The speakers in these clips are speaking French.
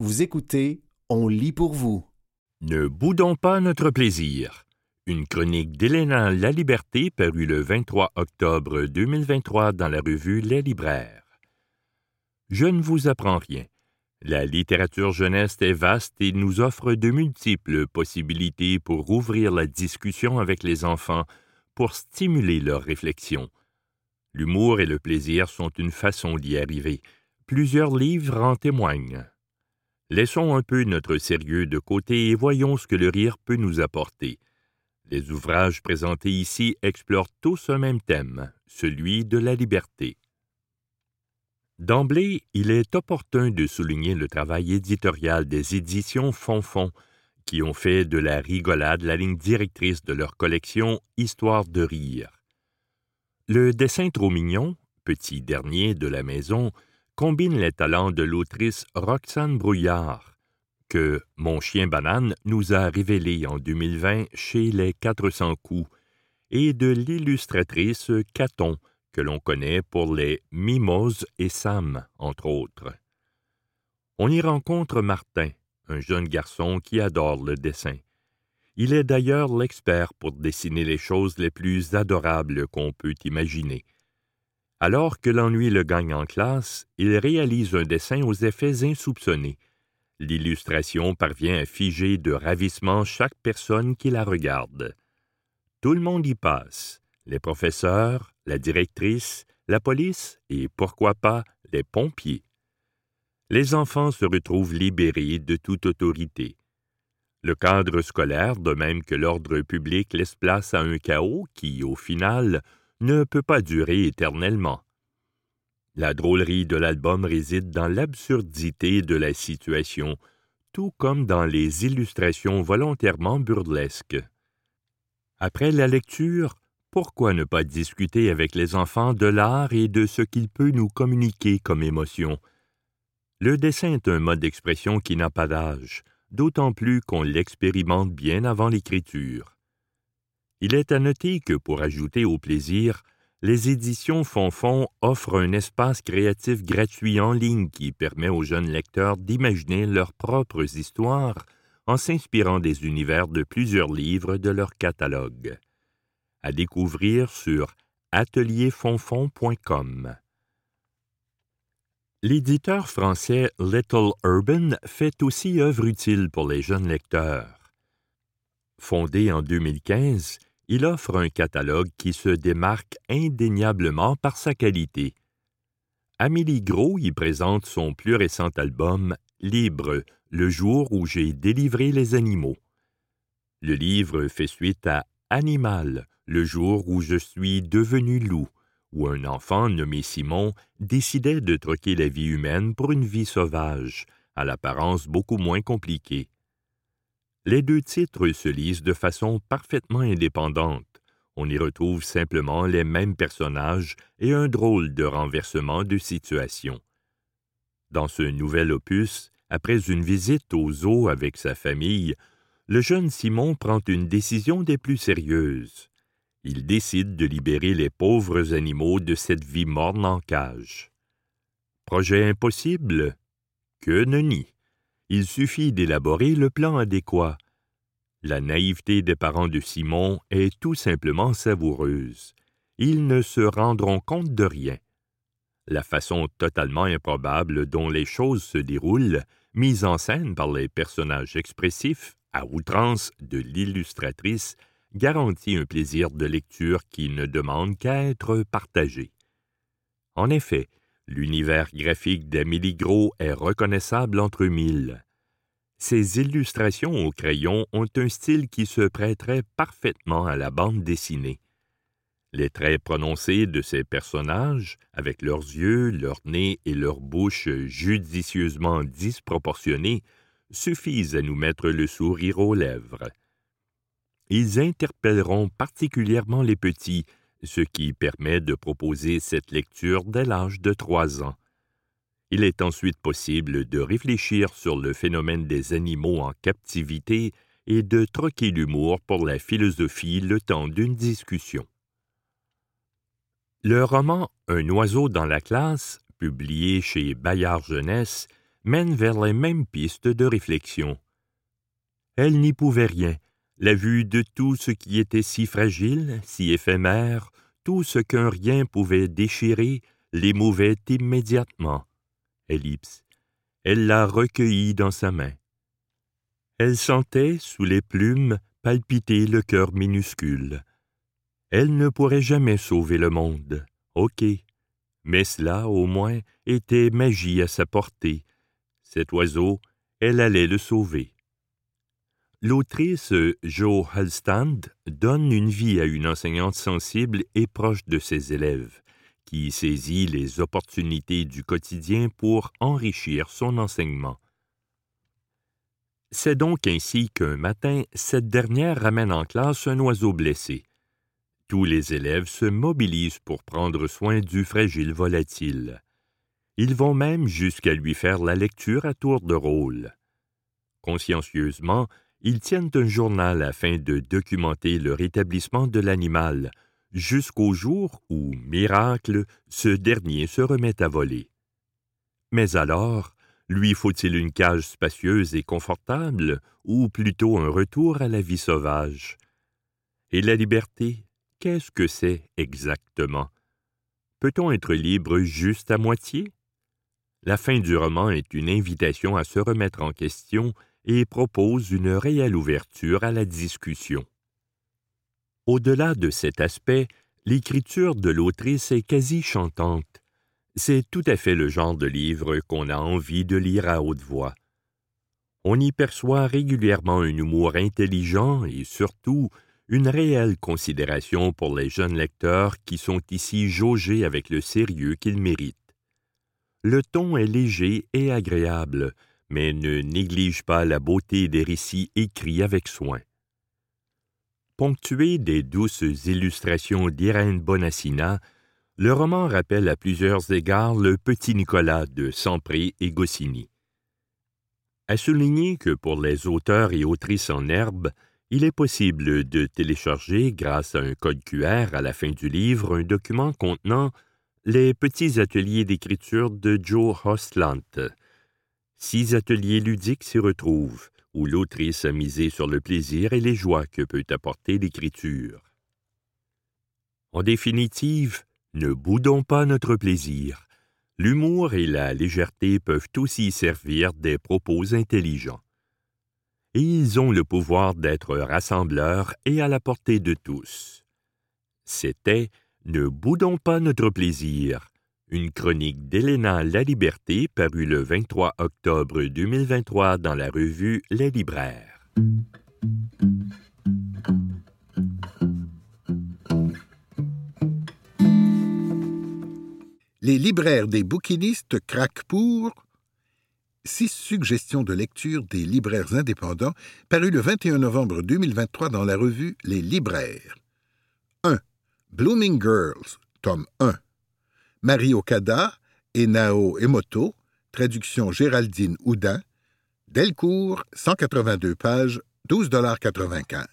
Vous écoutez On lit pour vous. Ne boudons pas notre plaisir. Une chronique d'Élena La Liberté parue le 23 octobre 2023 dans la revue Les Libraires. Je ne vous apprends rien. La littérature jeunesse est vaste et nous offre de multiples possibilités pour ouvrir la discussion avec les enfants, pour stimuler leur réflexion. L'humour et le plaisir sont une façon d'y arriver. Plusieurs livres en témoignent. Laissons un peu notre sérieux de côté et voyons ce que le rire peut nous apporter. Les ouvrages présentés ici explorent tous un même thème, celui de la liberté. D'emblée, il est opportun de souligner le travail éditorial des éditions Fonfon, qui ont fait de la rigolade la ligne directrice de leur collection Histoire de rire. Le dessin trop mignon, petit dernier de la maison, combine les talents de l'autrice Roxane Brouillard, que Mon chien banane nous a révélé en 2020 chez Les 400 coups, et de l'illustratrice Caton, que l'on connaît pour les Mimose et Sam, entre autres. On y rencontre Martin, un jeune garçon qui adore le dessin. Il est d'ailleurs l'expert pour dessiner les choses les plus adorables qu'on peut imaginer. Alors que l'ennui le gagne en classe, il réalise un dessin aux effets insoupçonnés. L'illustration parvient à figer de ravissement chaque personne qui la regarde. Tout le monde y passe, les professeurs, la directrice, la police et pourquoi pas les pompiers. Les enfants se retrouvent libérés de toute autorité. Le cadre scolaire, de même que l'ordre public, laisse place à un chaos qui, au final, ne peut pas durer éternellement. La drôlerie de l'album réside dans l'absurdité de la situation, tout comme dans les illustrations volontairement burlesques. Après la lecture, pourquoi ne pas discuter avec les enfants de l'art et de ce qu'il peut nous communiquer comme émotion? Le dessin est un mode d'expression qui n'a pas d'âge, d'autant plus qu'on l'expérimente bien avant l'écriture. Il est à noter que pour ajouter au plaisir, les éditions Fonfon offrent un espace créatif gratuit en ligne qui permet aux jeunes lecteurs d'imaginer leurs propres histoires en s'inspirant des univers de plusieurs livres de leur catalogue. À découvrir sur atelierfonfon.com. L'éditeur français Little Urban fait aussi œuvre utile pour les jeunes lecteurs. Fondé en 2015, il offre un catalogue qui se démarque indéniablement par sa qualité. Amélie Gros y présente son plus récent album Libre, le jour où j'ai délivré les animaux. Le livre fait suite à Animal, le jour où je suis devenu loup, où un enfant nommé Simon décidait de troquer la vie humaine pour une vie sauvage, à l'apparence beaucoup moins compliquée. Les deux titres se lisent de façon parfaitement indépendante. On y retrouve simplement les mêmes personnages et un drôle de renversement de situation. Dans ce nouvel opus, après une visite au zoo avec sa famille, le jeune Simon prend une décision des plus sérieuses il décide de libérer les pauvres animaux de cette vie morne en cage. Projet impossible? Que nenni! Il suffit d'élaborer le plan adéquat. La naïveté des parents de Simon est tout simplement savoureuse. Ils ne se rendront compte de rien. La façon totalement improbable dont les choses se déroulent, mise en scène par les personnages expressifs, à outrance de l'illustratrice, garantit un plaisir de lecture qui ne demande qu'à être partagé. En effet, l'univers graphique d'Amélie Gros est reconnaissable entre mille. Ses illustrations au crayon ont un style qui se prêterait parfaitement à la bande dessinée. Les traits prononcés de ces personnages, avec leurs yeux, leur nez et leur bouche judicieusement disproportionnés, suffisent à nous mettre le sourire aux lèvres ils interpelleront particulièrement les petits, ce qui permet de proposer cette lecture dès l'âge de trois ans. Il est ensuite possible de réfléchir sur le phénomène des animaux en captivité et de troquer l'humour pour la philosophie le temps d'une discussion. Le roman Un oiseau dans la classe, publié chez Bayard Jeunesse, mènent vers les mêmes pistes de réflexion. Elle n'y pouvait rien, la vue de tout ce qui était si fragile, si éphémère, tout ce qu'un rien pouvait déchirer, l'émouvait immédiatement. Ellipse. Elle l'a recueilli dans sa main. Elle sentait, sous les plumes, palpiter le cœur minuscule. Elle ne pourrait jamais sauver le monde, ok, mais cela, au moins, était magie à sa portée. Cet oiseau, elle allait le sauver. L'autrice Jo Halstand donne une vie à une enseignante sensible et proche de ses élèves, qui saisit les opportunités du quotidien pour enrichir son enseignement. C'est donc ainsi qu'un matin, cette dernière ramène en classe un oiseau blessé. Tous les élèves se mobilisent pour prendre soin du fragile volatile. Ils vont même jusqu'à lui faire la lecture à tour de rôle. Consciencieusement, ils tiennent un journal afin de documenter le rétablissement de l'animal, jusqu'au jour où, miracle, ce dernier se remet à voler. Mais alors, lui faut-il une cage spacieuse et confortable, ou plutôt un retour à la vie sauvage? Et la liberté, qu'est-ce que c'est exactement? Peut-on être libre juste à moitié? La fin du roman est une invitation à se remettre en question et propose une réelle ouverture à la discussion. Au-delà de cet aspect, l'écriture de l'autrice est quasi chantante, c'est tout à fait le genre de livre qu'on a envie de lire à haute voix. On y perçoit régulièrement un humour intelligent et surtout une réelle considération pour les jeunes lecteurs qui sont ici jaugés avec le sérieux qu'ils méritent. Le ton est léger et agréable, mais ne néglige pas la beauté des récits écrits avec soin. Ponctué des douces illustrations d'Irène Bonassina, le roman rappelle à plusieurs égards le petit Nicolas de Sampré et Goscinny. À souligner que pour les auteurs et autrices en herbe, il est possible de télécharger, grâce à un code QR à la fin du livre, un document contenant les petits ateliers d'écriture de Joe Hostlant. Six ateliers ludiques s'y retrouvent, où l'autrice a misé sur le plaisir et les joies que peut apporter l'écriture. En définitive, ne boudons pas notre plaisir. L'humour et la légèreté peuvent aussi servir des propos intelligents. Et ils ont le pouvoir d'être rassembleurs et à la portée de tous. C'était Ne boudons pas notre plaisir, une chronique d'Elena La Liberté parue le 23 octobre 2023 dans la revue Les Libraires. Les libraires des bouquinistes craquent pour six suggestions de lecture des libraires indépendants parues le 21 novembre 2023 dans la revue Les Libraires. 1. Blooming Girls, tome 1. Marie Okada et Nao Emoto, traduction Géraldine Houdin, Delcourt, 182 pages, 12,95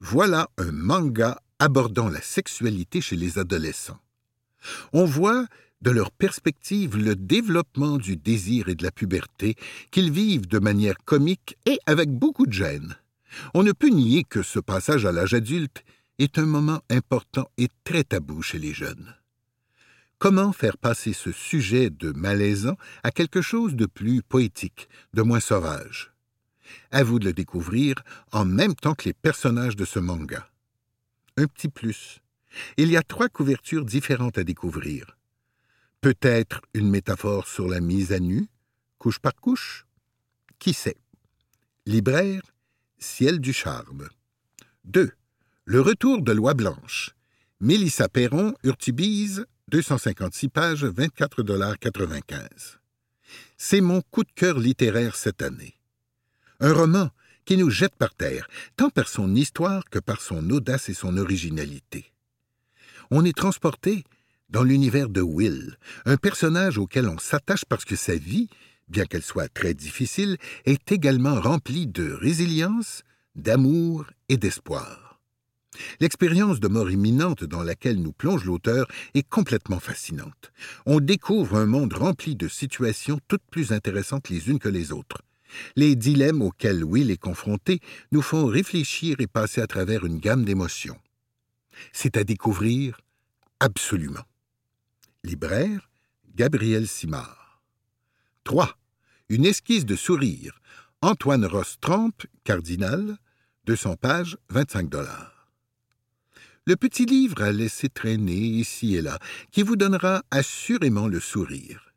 Voilà un manga abordant la sexualité chez les adolescents. On voit de leur perspective le développement du désir et de la puberté qu'ils vivent de manière comique et avec beaucoup de gêne. On ne peut nier que ce passage à l'âge adulte est un moment important et très tabou chez les jeunes. Comment faire passer ce sujet de malaisant à quelque chose de plus poétique, de moins sauvage? À vous de le découvrir en même temps que les personnages de ce manga. Un petit plus. Il y a trois couvertures différentes à découvrir. Peut-être une métaphore sur la mise à nu, couche par couche Qui sait? Libraire, ciel du charme. 2. Le retour de Loi Blanche. Mélissa Perron, Urtubise, 256 pages, 24,95 C'est mon coup de cœur littéraire cette année. Un roman qui nous jette par terre, tant par son histoire que par son audace et son originalité on est transporté dans l'univers de Will, un personnage auquel on s'attache parce que sa vie, bien qu'elle soit très difficile, est également remplie de résilience, d'amour et d'espoir. L'expérience de mort imminente dans laquelle nous plonge l'auteur est complètement fascinante. On découvre un monde rempli de situations toutes plus intéressantes les unes que les autres. Les dilemmes auxquels Will est confronté nous font réfléchir et passer à travers une gamme d'émotions. C'est à découvrir absolument. Libraire, Gabriel Simard. 3. Une esquisse de sourire. Antoine Ross Trump, cardinal, 200 pages, 25 dollars. Le petit livre à laisser traîner ici et là, qui vous donnera assurément le sourire.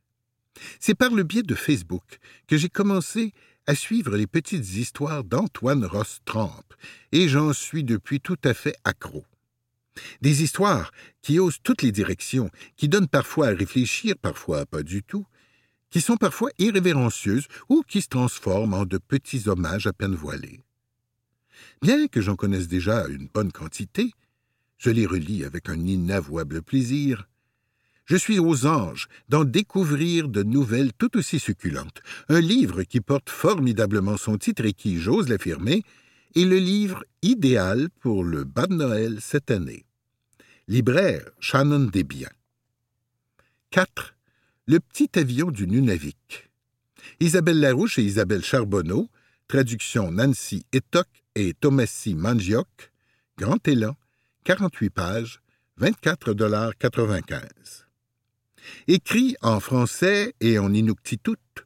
C'est par le biais de Facebook que j'ai commencé à suivre les petites histoires d'Antoine Ross Trump, et j'en suis depuis tout à fait accro. Des histoires qui osent toutes les directions, qui donnent parfois à réfléchir, parfois pas du tout, qui sont parfois irrévérencieuses ou qui se transforment en de petits hommages à peine voilés. Bien que j'en connaisse déjà une bonne quantité, je les relis avec un inavouable plaisir. Je suis aux anges d'en découvrir de nouvelles tout aussi succulentes. Un livre qui porte formidablement son titre et qui, j'ose l'affirmer, est le livre idéal pour le bas de Noël cette année. Libraire Shannon Desbiens. 4. Le petit avion du Nunavik. Isabelle Larouche et Isabelle Charbonneau, traduction Nancy Etoc et Thomasy Mangiok, Grand Élan, 48 pages, 24,95 Écrit en français et en inuktitut,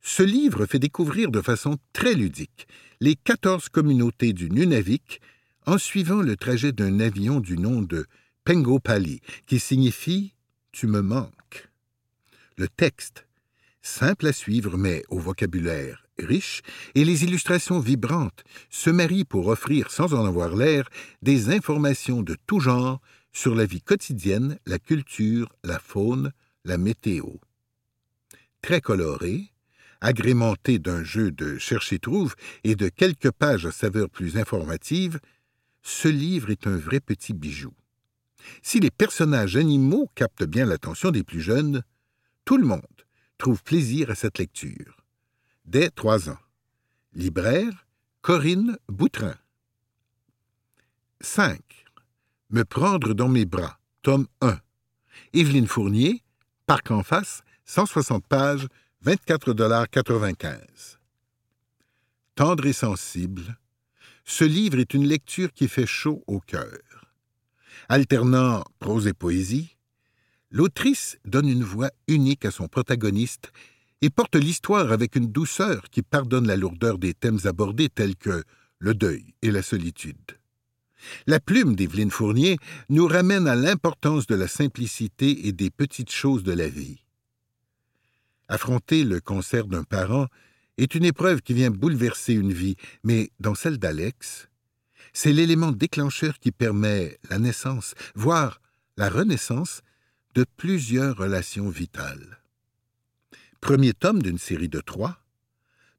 ce livre fait découvrir de façon très ludique les quatorze communautés du Nunavik en suivant le trajet d'un avion du nom de Pengopali, qui signifie Tu me manques. Le texte, simple à suivre mais au vocabulaire riche, et les illustrations vibrantes se marient pour offrir, sans en avoir l'air, des informations de tout genre sur la vie quotidienne, la culture, la faune, la météo. Très coloré, agrémenté d'un jeu de chercher-trouve et de quelques pages à saveur plus informative, ce livre est un vrai petit bijou. Si les personnages animaux captent bien l'attention des plus jeunes, tout le monde trouve plaisir à cette lecture. Dès trois ans. Libraire Corinne Boutrin. 5. Me prendre dans mes bras. Tome 1. Évelyne Fournier, Parc en face, 160 pages, 24,95 Tendre et sensible, ce livre est une lecture qui fait chaud au cœur. Alternant prose et poésie, l'autrice donne une voix unique à son protagoniste et porte l'histoire avec une douceur qui pardonne la lourdeur des thèmes abordés tels que le deuil et la solitude. La plume d'Evelyne Fournier nous ramène à l'importance de la simplicité et des petites choses de la vie. Affronter le concert d'un parent est une épreuve qui vient bouleverser une vie, mais dans celle d'Alex, c'est l'élément déclencheur qui permet la naissance, voire la renaissance, de plusieurs relations vitales. Premier tome d'une série de trois,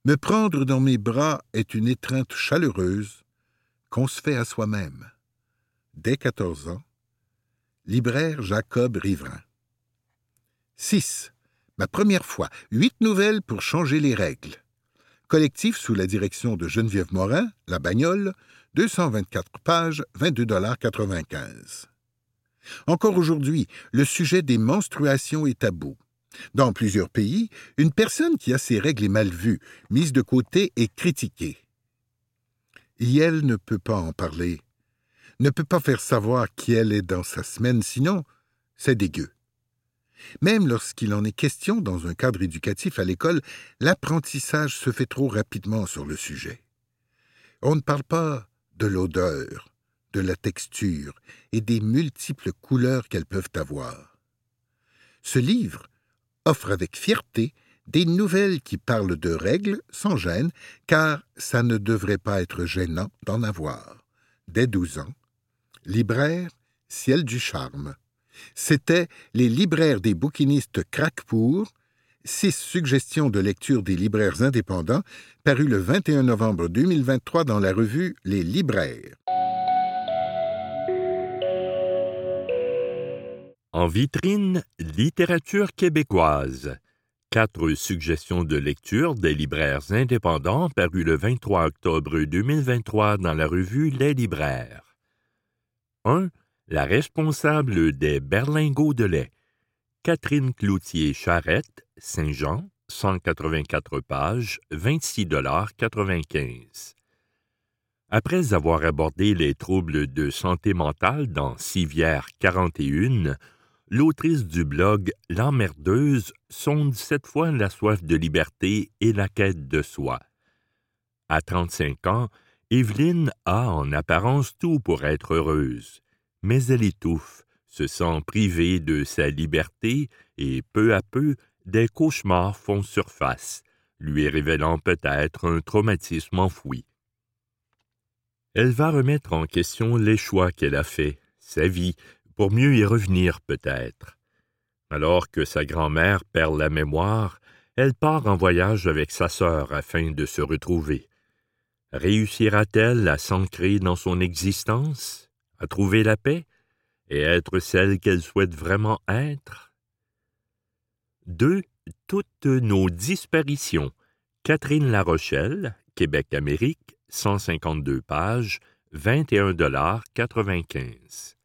Me prendre dans mes bras est une étreinte chaleureuse qu'on se fait à soi-même. Dès 14 ans, libraire Jacob Riverain. 6. Ma première fois. Huit nouvelles pour changer les règles. Collectif sous la direction de Geneviève Morin, La Bagnole, 224 pages, 22,95 Encore aujourd'hui, le sujet des menstruations est tabou. Dans plusieurs pays, une personne qui a ses règles est mal vue, mise de côté et critiquée. Yel ne peut pas en parler, ne peut pas faire savoir qui elle est dans sa semaine, sinon c'est dégueu. Même lorsqu'il en est question dans un cadre éducatif à l'école, l'apprentissage se fait trop rapidement sur le sujet. On ne parle pas de l'odeur, de la texture et des multiples couleurs qu'elles peuvent avoir. Ce livre offre avec fierté des nouvelles qui parlent de règles sans gêne, car ça ne devrait pas être gênant d'en avoir. Dès douze ans, libraire, ciel du charme. C'était Les libraires des bouquinistes Craquepour, six suggestions de lecture des libraires indépendants, paru le 21 novembre 2023 dans la revue Les libraires. En vitrine, littérature québécoise. Quatre suggestions de lecture des libraires indépendants paru le 23 octobre 2023 dans la revue Les libraires. 1. La responsable des berlingots de lait. Catherine Cloutier-Charette, Saint-Jean, 184 pages, 26,95 Après avoir abordé les troubles de santé mentale dans Civière 41, l'autrice du blog L'emmerdeuse sonde cette fois la soif de liberté et la quête de soi. À 35 ans, Evelyne a en apparence tout pour être heureuse, mais elle étouffe, se sent privée de sa liberté et peu à peu des cauchemars font surface, lui révélant peut-être un traumatisme enfoui. Elle va remettre en question les choix qu'elle a faits, sa vie, pour mieux y revenir peut-être. Alors que sa grand-mère perd la mémoire, elle part en voyage avec sa sœur afin de se retrouver. Réussira-t-elle à s'ancrer dans son existence, à trouver la paix et être celle qu'elle souhaite vraiment être? 2. Toutes nos disparitions. Catherine Larochelle, Québec-Amérique, 152 pages, 21,95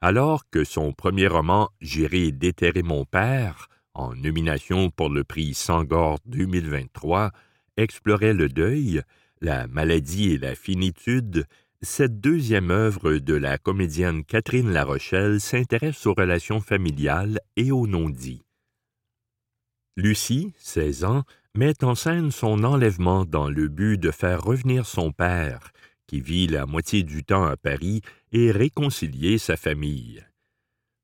Alors que son premier roman J'irai déterrer mon père, en nomination pour le prix Sangor 2023, explorait le deuil, la maladie et la finitude, cette deuxième œuvre de la comédienne Catherine Larochelle s'intéresse aux relations familiales et aux non-dits. Lucie, 16 ans, met en scène son enlèvement dans le but de faire revenir son père, qui vit la moitié du temps à Paris, et réconcilier sa famille.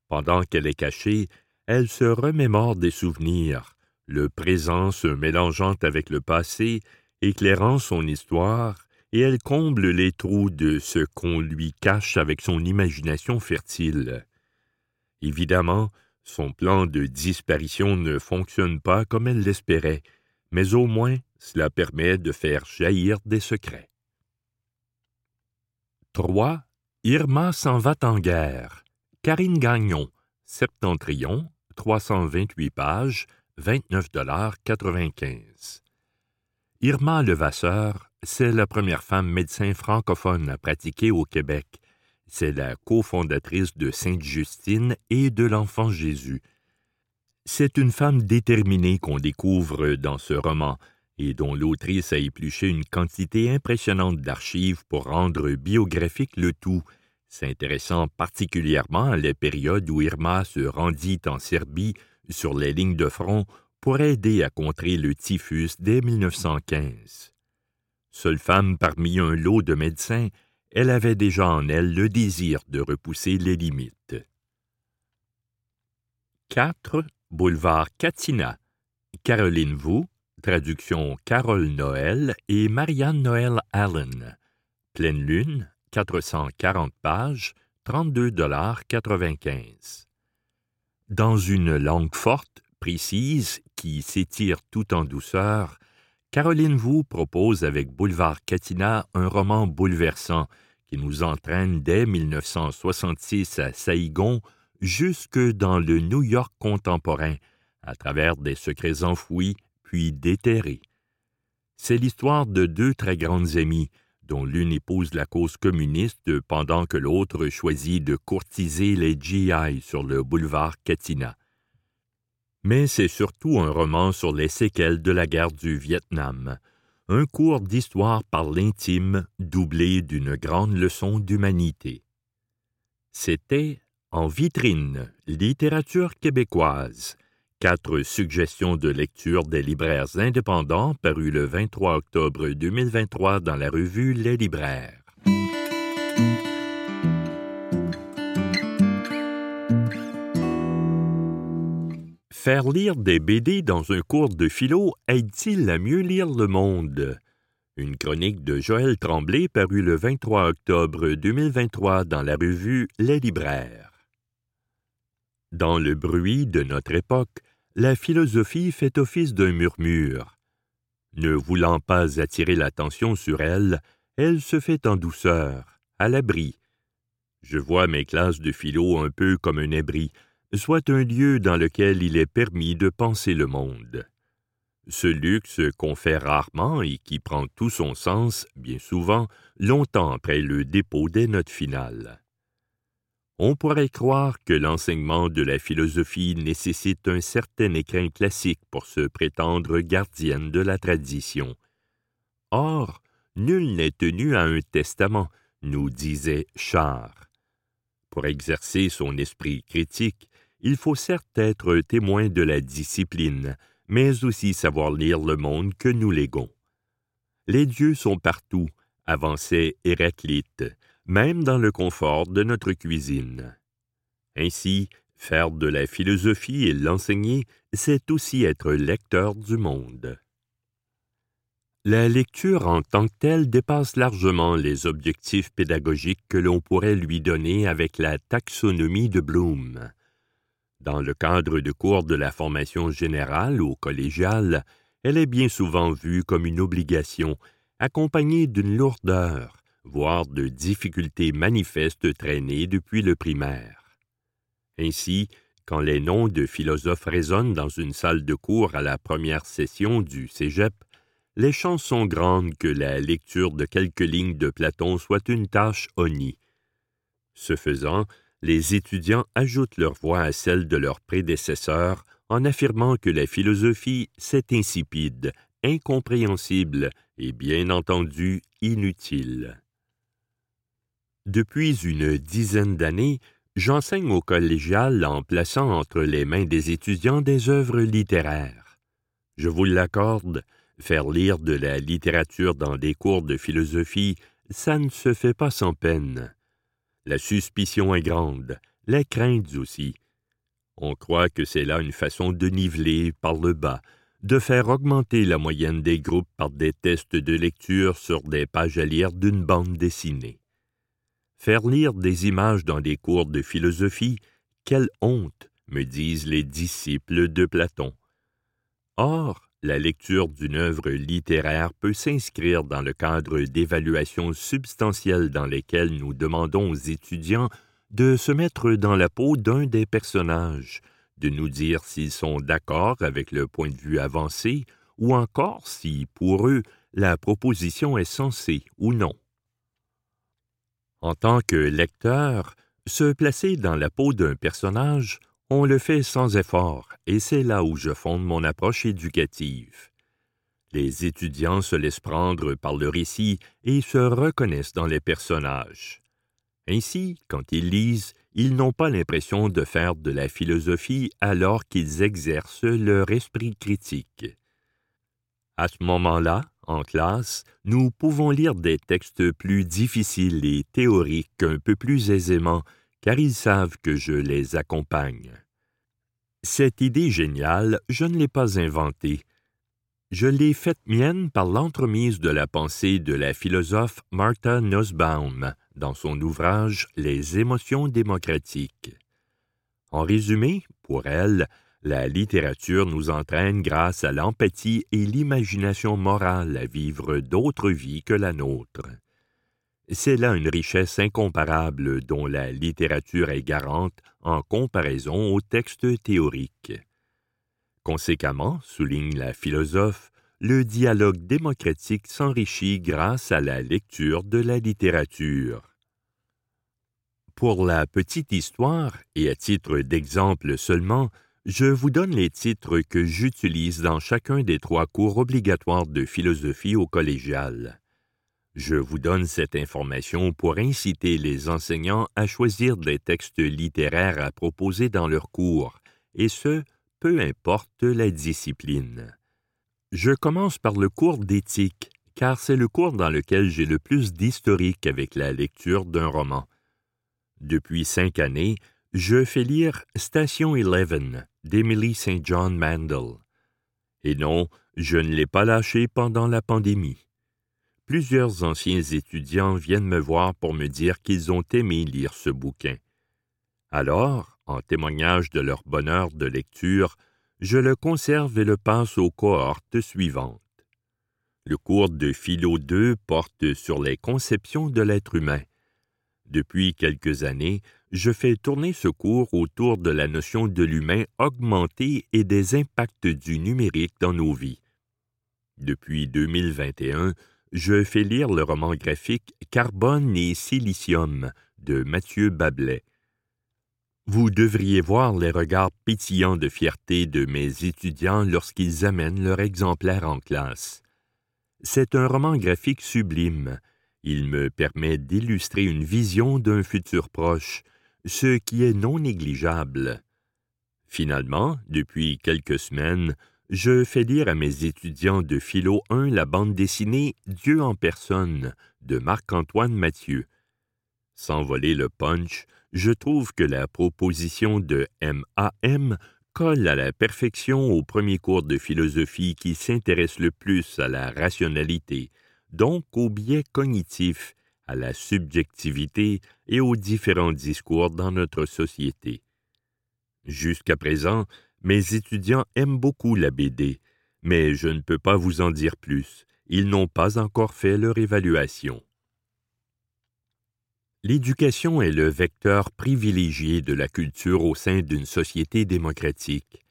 Pendant qu'elle est cachée, elle se remémore des souvenirs, le présent se mélangeant avec le passé, éclairant son histoire, et elle comble les trous de ce qu'on lui cache avec son imagination fertile. Évidemment, son plan de disparition ne fonctionne pas comme elle l'espérait, mais au moins cela permet de faire jaillir des secrets. 3. Irma s'en va en guerre. Karine Gagnon, Septentrion, 328 pages, 29,95 Irma Levasseur, c'est la première femme médecin francophone à pratiquer au Québec. C'est la cofondatrice de Sainte-Justine et de l'Enfant Jésus. C'est une femme déterminée qu'on découvre dans ce roman dont l'autrice a épluché une quantité impressionnante d'archives pour rendre biographique le tout, s'intéressant particulièrement à la période où Irma se rendit en Serbie sur les lignes de front pour aider à contrer le typhus dès 1915. Seule femme parmi un lot de médecins, elle avait déjà en elle le désir de repousser les limites. 4. Boulevard Katina. Caroline Vous, traduction Carole Noël et Marianne Noël Allen. Pleine lune, 440 pages, 32,95 Dans une langue forte, précise, qui s'étire tout en douceur, Caroline Vous propose avec Boulevard Katina un roman bouleversant qui nous entraîne dès 1966 à Saïgon jusque dans le New York contemporain, à travers des secrets enfouis puis déterrés. C'est l'histoire de deux très grandes amies, dont l'une épouse la cause communiste pendant que l'autre choisit de courtiser les GI sur le boulevard Katina mais c'est surtout un roman sur les séquelles de la guerre du Vietnam, un cours d'histoire par l'intime doublé d'une grande leçon d'humanité. C'était En vitrine, littérature québécoise, quatre suggestions de lecture des libraires indépendants parues le 23 octobre 2023 dans la revue Les libraires. Faire lire des BD dans un cours de philo aide-t-il à mieux lire le monde? Une chronique de Joël Tremblay parue le 23 octobre 2023 dans la revue Les libraires. Dans le bruit de notre époque, la philosophie fait office d'un murmure. Ne voulant pas attirer l'attention sur elle, elle se fait en douceur, à l'abri. Je vois mes classes de philo un peu comme un abri, soit un lieu dans lequel il est permis de penser le monde. Ce luxe qu'on fait rarement et qui prend tout son sens, bien souvent, longtemps après le dépôt des notes finales. On pourrait croire que l'enseignement de la philosophie nécessite un certain écrin classique pour se prétendre gardienne de la tradition. Or, nul n'est tenu à un testament, nous disait Char. Pour exercer son esprit critique, il faut certes être témoin de la discipline, mais aussi savoir lire le monde que nous léguons. Les dieux sont partout, avançait Héraclite, même dans le confort de notre cuisine. Ainsi, faire de la philosophie et l'enseigner, c'est aussi être lecteur du monde. La lecture en tant que telle dépasse largement les objectifs pédagogiques que l'on pourrait lui donner avec la taxonomie de Bloom. Dans le cadre de cours de la formation générale ou collégiale, elle est bien souvent vue comme une obligation, accompagnée d'une lourdeur, voire de difficultés manifestes traînées depuis le primaire. Ainsi, quand les noms de philosophes résonnent dans une salle de cours à la première session du Cégep, les chances sont grandes que la lecture de quelques lignes de Platon soit une tâche honnie. Ce faisant, les étudiants ajoutent leur voix à celle de leurs prédécesseurs en affirmant que la philosophie, c'est insipide, incompréhensible et bien entendu inutile. Depuis une dizaine d'années, j'enseigne au collégial en plaçant entre les mains des étudiants des œuvres littéraires. Je vous l'accorde, Faire lire de la littérature dans des cours de philosophie, ça ne se fait pas sans peine. La suspicion est grande, les craintes aussi. On croit que c'est là une façon de niveler par le bas, de faire augmenter la moyenne des groupes par des tests de lecture sur des pages à lire d'une bande dessinée. Faire lire des images dans des cours de philosophie, quelle honte, me disent les disciples de Platon. Or, la lecture d'une œuvre littéraire peut s'inscrire dans le cadre d'évaluations substantielles dans lesquelles nous demandons aux étudiants de se mettre dans la peau d'un des personnages, de nous dire s'ils sont d'accord avec le point de vue avancé, ou encore si, pour eux, la proposition est sensée ou non. En tant que lecteur, se placer dans la peau d'un personnage on le fait sans effort, et c'est là où je fonde mon approche éducative. Les étudiants se laissent prendre par le récit et se reconnaissent dans les personnages. Ainsi, quand ils lisent, ils n'ont pas l'impression de faire de la philosophie alors qu'ils exercent leur esprit critique. À ce moment-là, en classe, nous pouvons lire des textes plus difficiles et théoriques un peu plus aisément, car ils savent que je les accompagne. Cette idée géniale, je ne l'ai pas inventée. Je l'ai faite mienne par l'entremise de la pensée de la philosophe Martha Nussbaum dans son ouvrage Les émotions démocratiques. En résumé, pour elle, la littérature nous entraîne grâce à l'empathie et l'imagination morale à vivre d'autres vies que la nôtre. C'est là une richesse incomparable dont la littérature est garante en comparaison aux textes théoriques. Conséquemment, souligne la philosophe, le dialogue démocratique s'enrichit grâce à la lecture de la littérature. Pour la petite histoire, et à titre d'exemple seulement, je vous donne les titres que j'utilise dans chacun des trois cours obligatoires de philosophie au collégial. Je vous donne cette information pour inciter les enseignants à choisir des textes littéraires à proposer dans leurs cours, et ce, peu importe la discipline. Je commence par le cours d'éthique, car c'est le cours dans lequel j'ai le plus d'historique avec la lecture d'un roman. Depuis cinq années, je fais lire Station Eleven d'Emily St. John Mandel. Et non, je ne l'ai pas lâché pendant la pandémie plusieurs anciens étudiants viennent me voir pour me dire qu'ils ont aimé lire ce bouquin. Alors, en témoignage de leur bonheur de lecture, je le conserve et le passe aux cohortes suivantes. Le cours de Philo 2 porte sur les conceptions de l'être humain. Depuis quelques années, je fais tourner ce cours autour de la notion de l'humain augmenté et des impacts du numérique dans nos vies. Depuis 2021, je fais lire le roman graphique Carbone et silicium de Mathieu Bablet. Vous devriez voir les regards pétillants de fierté de mes étudiants lorsqu'ils amènent leur exemplaire en classe. C'est un roman graphique sublime. Il me permet d'illustrer une vision d'un futur proche, ce qui est non négligeable. Finalement, depuis quelques semaines, je fais lire à mes étudiants de Philo 1 la bande dessinée Dieu en personne de Marc-Antoine Mathieu. Sans voler le punch, je trouve que la proposition de MAM colle à la perfection au premier cours de philosophie qui s'intéresse le plus à la rationalité, donc au biais cognitif, à la subjectivité et aux différents discours dans notre société. Jusqu'à présent, mes étudiants aiment beaucoup la BD, mais je ne peux pas vous en dire plus. Ils n'ont pas encore fait leur évaluation. L'éducation est le vecteur privilégié de la culture au sein d'une société démocratique.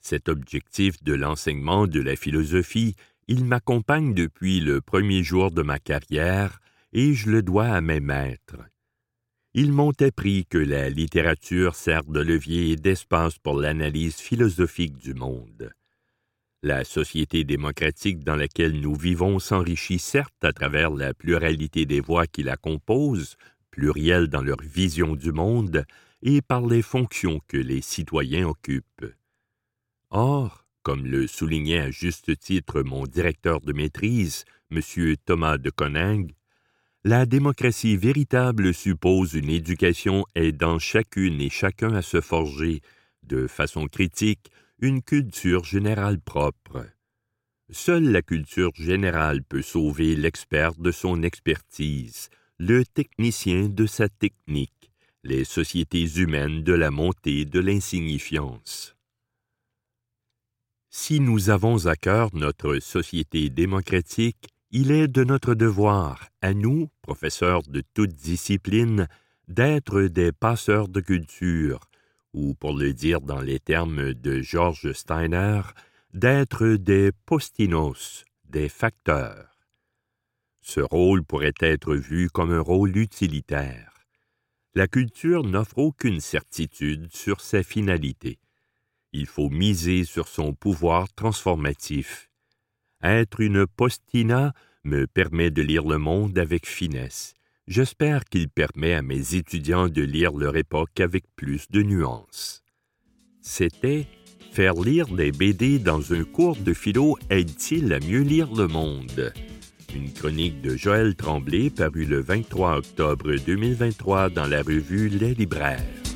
Cet objectif de l'enseignement de la philosophie, il m'accompagne depuis le premier jour de ma carrière et je le dois à mes maîtres. Ils m'ont appris que la littérature sert de levier et d'espace pour l'analyse philosophique du monde. La société démocratique dans laquelle nous vivons s'enrichit certes à travers la pluralité des voix qui la composent, plurielles dans leur vision du monde et par les fonctions que les citoyens occupent. Or, comme le soulignait à juste titre mon directeur de maîtrise, M. Thomas de Coningue, la démocratie véritable suppose une éducation aidant chacune et chacun à se forger, de façon critique, une culture générale propre. Seule la culture générale peut sauver l'expert de son expertise, le technicien de sa technique, les sociétés humaines de la montée de l'insignifiance. Si nous avons à cœur notre société démocratique, il est de notre devoir, à nous, professeurs de toute discipline, d'être des passeurs de culture, ou pour le dire dans les termes de George Steiner, d'être des postinos, des facteurs. Ce rôle pourrait être vu comme un rôle utilitaire. La culture n'offre aucune certitude sur sa finalité. Il faut miser sur son pouvoir transformatif. Être une postina me permet de lire le monde avec finesse. J'espère qu'il permet à mes étudiants de lire leur époque avec plus de nuances. C'était Faire lire des BD dans un cours de philo aide-t-il à mieux lire le monde? Une chronique de Joël Tremblay parue le 23 octobre 2023 dans la revue Les Libraires.